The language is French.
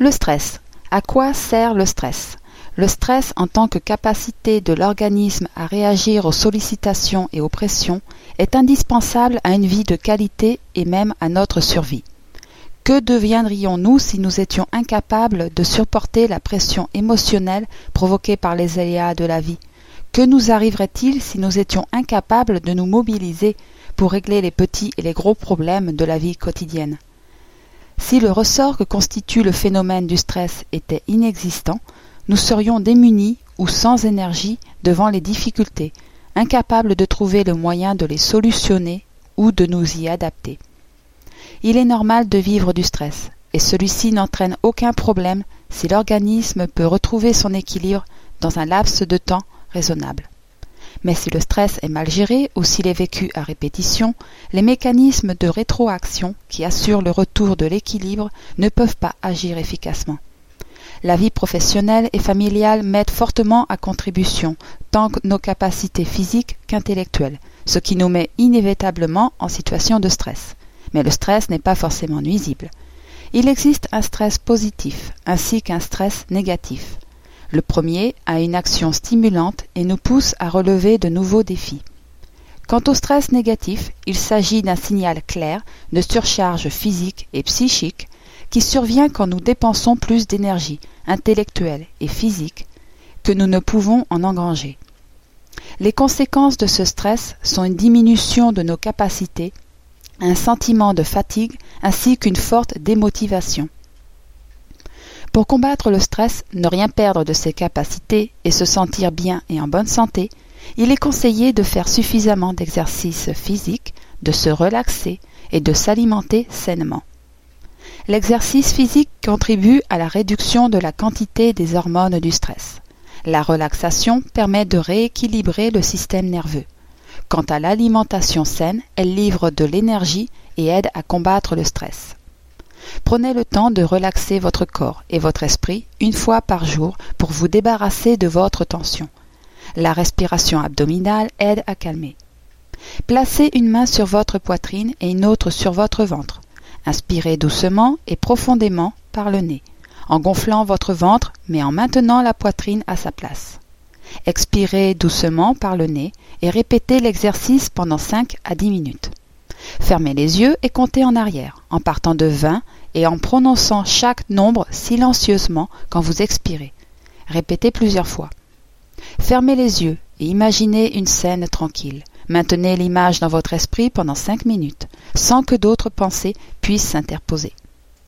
Le stress. À quoi sert le stress? Le stress en tant que capacité de l'organisme à réagir aux sollicitations et aux pressions est indispensable à une vie de qualité et même à notre survie. Que deviendrions-nous si nous étions incapables de supporter la pression émotionnelle provoquée par les aléas de la vie? Que nous arriverait-il si nous étions incapables de nous mobiliser pour régler les petits et les gros problèmes de la vie quotidienne? Si le ressort que constitue le phénomène du stress était inexistant, nous serions démunis ou sans énergie devant les difficultés, incapables de trouver le moyen de les solutionner ou de nous y adapter. Il est normal de vivre du stress, et celui-ci n'entraîne aucun problème si l'organisme peut retrouver son équilibre dans un laps de temps raisonnable. Mais si le stress est mal géré ou s'il est vécu à répétition, les mécanismes de rétroaction qui assurent le retour de l'équilibre ne peuvent pas agir efficacement. La vie professionnelle et familiale mettent fortement à contribution tant nos capacités physiques qu'intellectuelles, ce qui nous met inévitablement en situation de stress. Mais le stress n'est pas forcément nuisible. Il existe un stress positif ainsi qu'un stress négatif. Le premier a une action stimulante et nous pousse à relever de nouveaux défis. Quant au stress négatif, il s'agit d'un signal clair de surcharge physique et psychique qui survient quand nous dépensons plus d'énergie intellectuelle et physique que nous ne pouvons en engranger. Les conséquences de ce stress sont une diminution de nos capacités, un sentiment de fatigue ainsi qu'une forte démotivation. Pour combattre le stress, ne rien perdre de ses capacités et se sentir bien et en bonne santé, il est conseillé de faire suffisamment d'exercices physiques, de se relaxer et de s'alimenter sainement. L'exercice physique contribue à la réduction de la quantité des hormones du stress. La relaxation permet de rééquilibrer le système nerveux. Quant à l'alimentation saine, elle livre de l'énergie et aide à combattre le stress. Prenez le temps de relaxer votre corps et votre esprit une fois par jour pour vous débarrasser de votre tension. La respiration abdominale aide à calmer. Placez une main sur votre poitrine et une autre sur votre ventre. Inspirez doucement et profondément par le nez, en gonflant votre ventre mais en maintenant la poitrine à sa place. Expirez doucement par le nez et répétez l'exercice pendant 5 à 10 minutes. Fermez les yeux et comptez en arrière, en partant de 20 et en prononçant chaque nombre silencieusement quand vous expirez. Répétez plusieurs fois. Fermez les yeux et imaginez une scène tranquille. Maintenez l'image dans votre esprit pendant cinq minutes, sans que d'autres pensées puissent s'interposer.